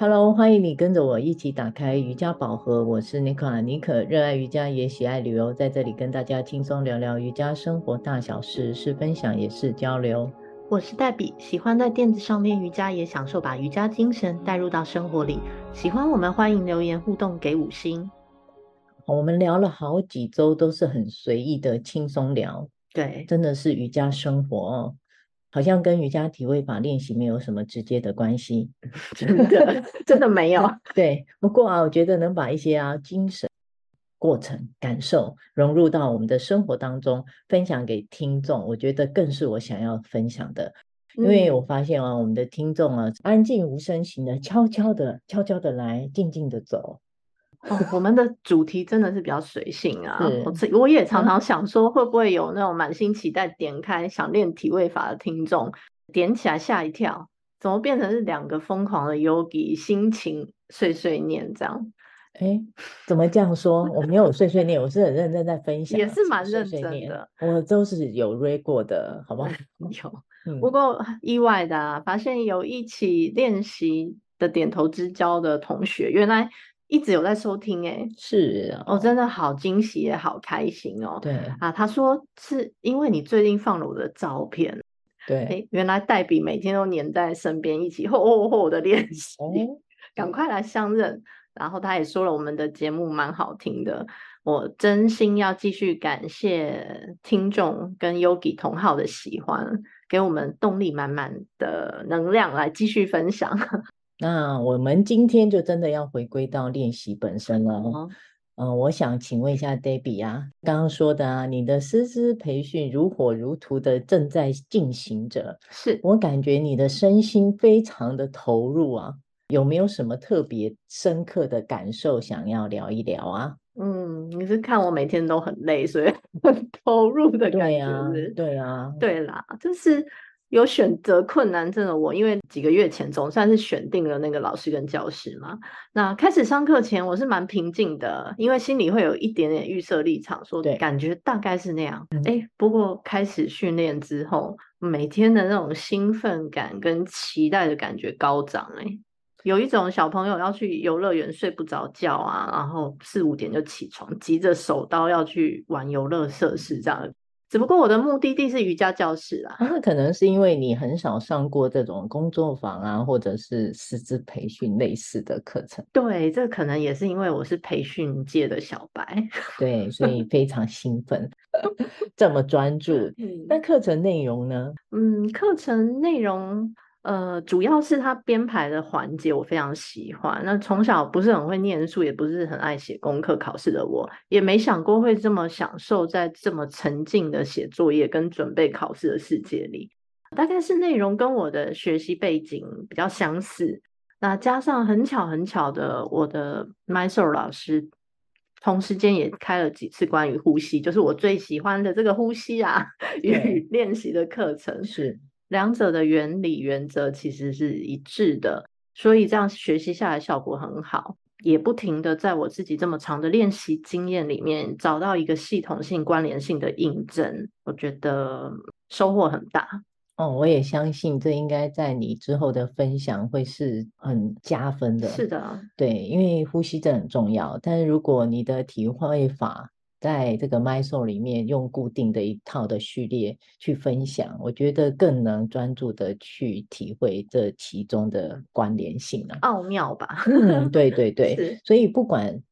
Hello，欢迎你跟着我一起打开瑜伽宝盒。我是妮可啊，妮可热爱瑜伽也喜爱旅游，在这里跟大家轻松聊聊瑜伽生活大小事，是分享也是交流。我是黛比，喜欢在垫子上练瑜伽，也享受把瑜伽精神带入到生活里。喜欢我们欢迎留言互动，给五星。我们聊了好几周，都是很随意的轻松聊。对，真的是瑜伽生活哦。好像跟瑜伽体位法练习没有什么直接的关系，真的 真的没有。对，不过啊，我觉得能把一些啊精神过程感受融入到我们的生活当中，分享给听众，我觉得更是我想要分享的。因为我发现啊，我们的听众啊，安静无声型的，悄悄的、悄悄的来，静静的走。哦，我们的主题真的是比较随性啊！我我也常常想说，会不会有那种满心期待点开想练体位法的听众，点起来吓一跳，怎么变成是两个疯狂的 yogi 心情碎碎念这样？哎，怎么这样说？我没有碎碎念，我是很认真在分享，也是蛮认真的。我都是有 read 过的，好不好？有，嗯、不过意外的啊，发现有一起练习的点头之交的同学，原来。一直有在收听哎，是哦，真的好惊喜也好开心哦。对啊，他说是因为你最近放了我的照片，对，原来黛比每天都黏在身边，一起吼吼吼的练习，哦、赶快来相认。然后他也说了，我们的节目蛮好听的，我真心要继续感谢听众跟 Yogi 同好的喜欢，给我们动力满满的能量来继续分享。那我们今天就真的要回归到练习本身了。嗯、呃，我想请问一下 Debbie 啊，刚刚说的啊，你的师资培训如火如荼的正在进行着，是我感觉你的身心非常的投入啊，有没有什么特别深刻的感受想要聊一聊啊？嗯，你是看我每天都很累，所以 很投入的感觉。对啊，对啊，对啦，就是。有选择困难症的我，因为几个月前总算是选定了那个老师跟教室嘛。那开始上课前，我是蛮平静的，因为心里会有一点点预设立场，说感觉大概是那样。哎对，不过开始训练之后，每天的那种兴奋感跟期待的感觉高涨。哎，有一种小朋友要去游乐园睡不着觉啊，然后四五点就起床，急着手刀要去玩游乐设施这样。只不过我的目的地是瑜伽教室啦，那可能是因为你很少上过这种工作坊啊，或者是师资培训类似的课程。对，这可能也是因为我是培训界的小白，对，所以非常兴奋，这么专注。那课程内容呢？嗯，课程内容。呃，主要是他编排的环节我非常喜欢。那从小不是很会念书，也不是很爱写功课考试的我，也没想过会这么享受在这么沉浸的写作业跟准备考试的世界里。大概是内容跟我的学习背景比较相似，那加上很巧很巧的，我的 Mysore 老师同时间也开了几次关于呼吸，就是我最喜欢的这个呼吸啊 与练习的课程是。两者的原理原则其实是一致的，所以这样学习下来效果很好，也不停的在我自己这么长的练习经验里面找到一个系统性关联性的印证，我觉得收获很大。哦，我也相信这应该在你之后的分享会是很加分的。是的，对，因为呼吸这很重要，但是如果你的体会法。在这个 MySoul 里面，用固定的一套的序列去分享，我觉得更能专注的去体会这其中的关联性了，奥妙吧？嗯，对对对。所以不管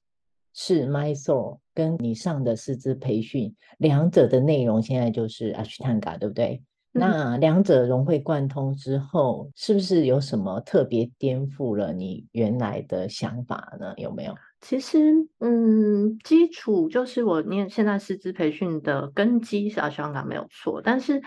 是 MySoul 跟你上的师资培训，两者的内容现在就是 Ashtanga，对不对？嗯、那两者融会贯通之后，是不是有什么特别颠覆了你原来的想法呢？有没有？其实，嗯，基础就是我念现在师资培训的根基是阿香港没有错，但是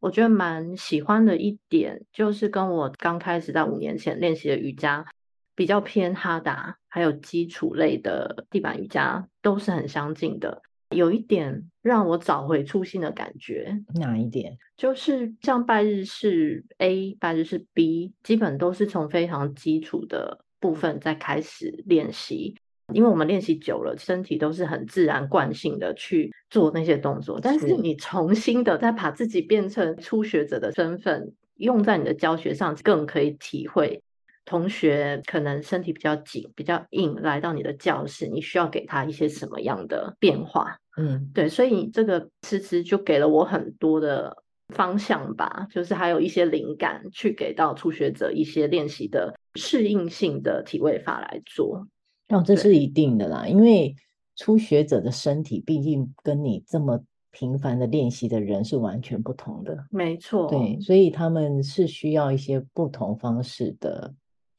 我觉得蛮喜欢的一点，就是跟我刚开始在五年前练习的瑜伽比较偏哈达，还有基础类的地板瑜伽都是很相近的。有一点让我找回初心的感觉，哪一点？就是像拜日式 A、拜日式 B，基本都是从非常基础的部分在开始练习。因为我们练习久了，身体都是很自然惯性的去做那些动作，但是你重新的再把自己变成初学者的身份，用在你的教学上，更可以体会同学可能身体比较紧、比较硬，来到你的教室，你需要给他一些什么样的变化？嗯，对，所以这个其实就给了我很多的方向吧，就是还有一些灵感，去给到初学者一些练习的适应性的体位法来做。哦，这是一定的啦，因为初学者的身体毕竟跟你这么频繁的练习的人是完全不同的。没错，对，所以他们是需要一些不同方式的。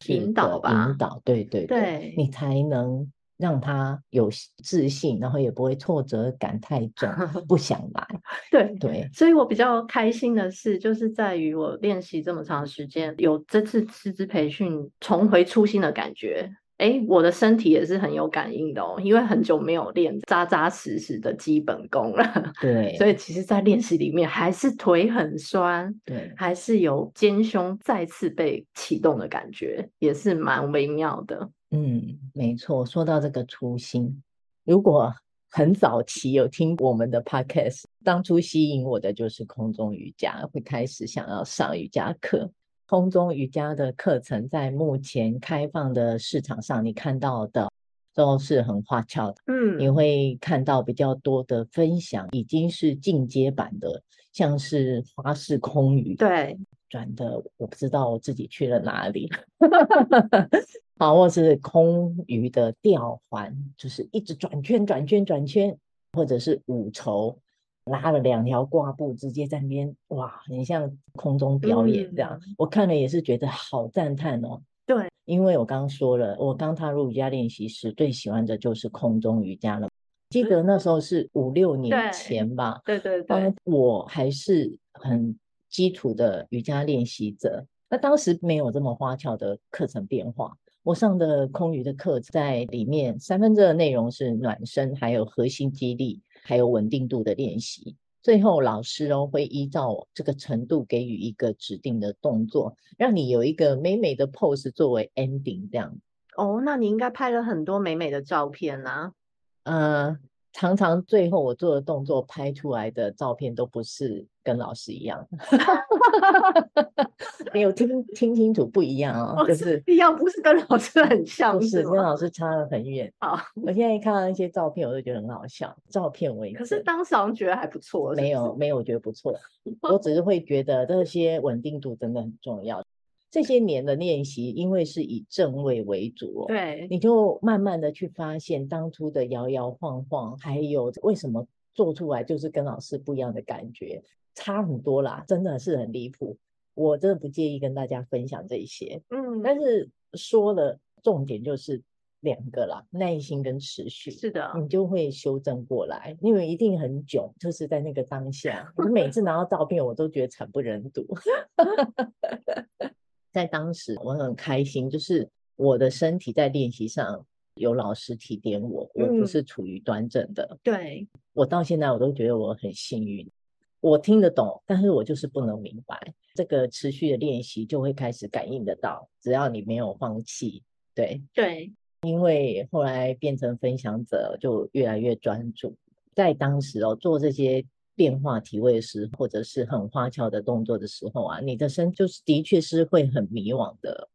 引导吧，引导，对对对，对你才能让他有自信，然后也不会挫折感太重，不想来。对对，所以我比较开心的是，就是在于我练习这么长时间，有这次师资培训，重回初心的感觉。哎，我的身体也是很有感应的哦，因为很久没有练扎扎实实的基本功了。对，所以其实，在练习里面还是腿很酸，对，还是有肩胸再次被启动的感觉，也是蛮微妙的。嗯，没错。说到这个初心，如果很早期有听我们的 podcast，当初吸引我的就是空中瑜伽，会开始想要上瑜伽课。空中瑜伽的课程在目前开放的市场上，你看到的都是很花俏的。嗯，你会看到比较多的分享，已经是进阶版的，像是花式空瑜。对，转的我不知道我自己去了哪里。好，或是空余的吊环，就是一直转圈、转圈、转圈，或者是五筹。拉了两条挂布，直接在那边哇，很像空中表演这样。嗯、我看了也是觉得好赞叹哦。对，因为我刚刚说了，我刚踏入瑜伽练习时，最喜欢的就是空中瑜伽了。记得那时候是五六年前吧？对对对，对，我还是很基础的瑜伽练习者。那当时没有这么花俏的课程变化。我上的空余的课在里面，三分之二的内容是暖身，还有核心肌力。还有稳定度的练习，最后老师哦会依照这个程度给予一个指定的动作，让你有一个美美的 pose 作为 ending 这样。哦，那你应该拍了很多美美的照片呐、啊。呃。常常最后我做的动作拍出来的照片都不是跟老师一样，没有听听清楚不一样啊，哦就是一样，不是跟老师很 像，不是，跟老师差得很远。好，我现在看到那些照片，我都觉得很好笑。照片为可是当时好像觉得还不错，没有没有，我觉得不错，我只是会觉得这些稳定度真的很重要。这些年的练习，因为是以正位为主哦，对，你就慢慢的去发现当初的摇摇晃晃，还有为什么做出来就是跟老师不一样的感觉，差很多啦，真的是很离谱。我真的不介意跟大家分享这些，嗯，但是说了重点就是两个啦，耐心跟持续，是的，你就会修正过来，因为一定很囧，就是在那个当下，我每次拿到照片，我都觉得惨不忍睹。在当时我很开心，就是我的身体在练习上有老师提点我，我不是处于端正的。嗯、对，我到现在我都觉得我很幸运，我听得懂，但是我就是不能明白。这个持续的练习就会开始感应得到，只要你没有放弃。对对，因为后来变成分享者，就越来越专注。在当时哦，做这些。变化体位时，或者是很花俏的动作的时候啊，你的身就是的确是会很迷惘的。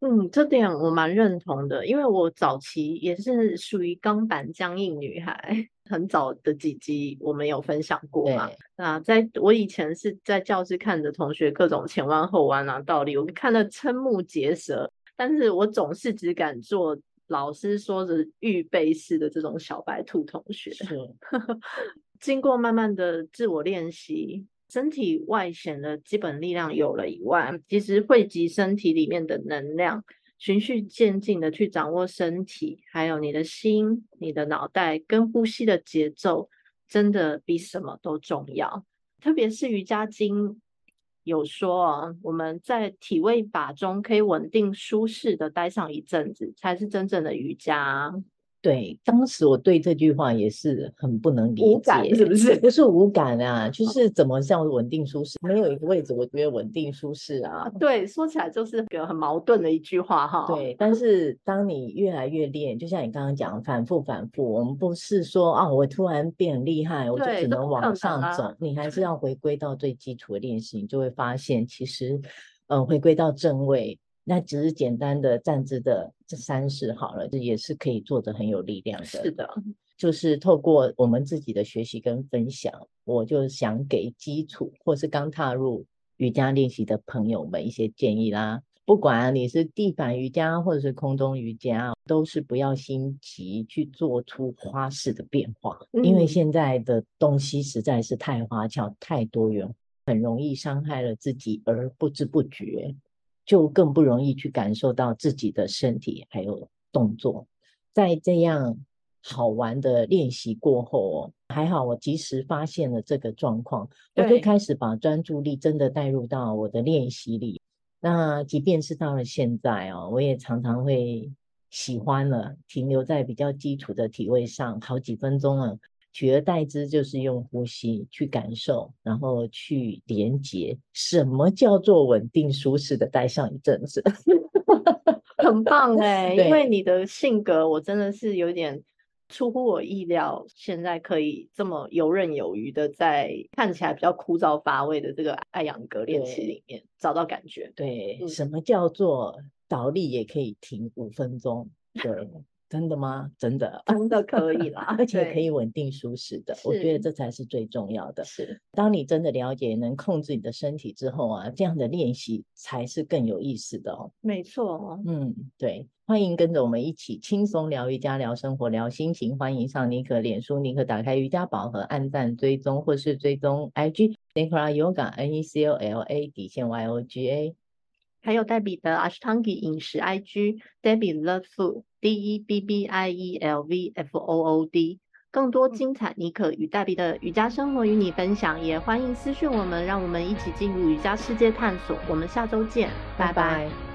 嗯，这点我蛮认同的，因为我早期也是属于钢板僵硬女孩，很早的几集我们有分享过嘛。那在我以前是在教室看着同学各种前弯后弯啊，倒立，我看得瞠目结舌，但是我总是只敢做老师说的预备式的这种小白兔同学。是。经过慢慢的自我练习，身体外显的基本力量有了以外，其实汇集身体里面的能量，循序渐进的去掌握身体，还有你的心、你的脑袋跟呼吸的节奏，真的比什么都重要。特别是瑜伽经有说啊，我们在体位法中可以稳定舒适的待上一阵子，才是真正的瑜伽。对，当时我对这句话也是很不能理解，无感是不是？不是无感啊，就是怎么像稳定舒适？没有一个位置，我觉得稳定舒适啊。对，说起来就是个很矛盾的一句话哈。对，但是当你越来越练，就像你刚刚讲，反复反复，我们不是说啊，我突然变很厉害，我就只能往上走，啊、你还是要回归到最基础的练习，你就会发现，其实，嗯、呃，回归到正位。那只是简单的站姿的这三式好了，这也是可以做的很有力量的。是的，就是透过我们自己的学习跟分享，我就想给基础或是刚踏入瑜伽练习的朋友们一些建议啦。不管你是地板瑜伽或者是空中瑜伽，都是不要心急去做出花式的变化，嗯、因为现在的东西实在是太花俏、太多元，很容易伤害了自己而不知不觉，就更不容易去感受到自己的身体还有动作。在这样好玩的练习过后，还好我及时发现了这个状况，我就开始把专注力真的带入到我的练习里。那即便是到了现在哦，我也常常会喜欢了停留在比较基础的体位上，好几分钟了，取而代之就是用呼吸去感受，然后去连接。什么叫做稳定舒适的待上一阵子？很棒哎，因为你的性格，我真的是有点。出乎我意料，现在可以这么游刃有余的在看起来比较枯燥乏味的这个艾扬格练习里面找到感觉。对，嗯、什么叫做倒立也可以停五分钟？对。真的吗？真的，真的可以啦，而且可以稳定舒适的，我觉得这才是最重要的。是，当你真的了解、能控制你的身体之后啊，这样的练习才是更有意思的哦。没错，嗯，对，欢迎跟着我们一起轻松聊瑜伽、聊生活、聊心情。欢迎上尼可脸书，尼可打开瑜伽宝盒，按赞追踪或是追踪 IG Nicola Yoga N E C O L A 底线 Y O G A。还有黛比的 Ashtangi 饮食 IG Debbie Love Food D E B B I E L V F O O D，更多精彩妮可与黛比的瑜伽生活与你分享，也欢迎私讯我们，让我们一起进入瑜伽世界探索。我们下周见，拜拜。拜拜。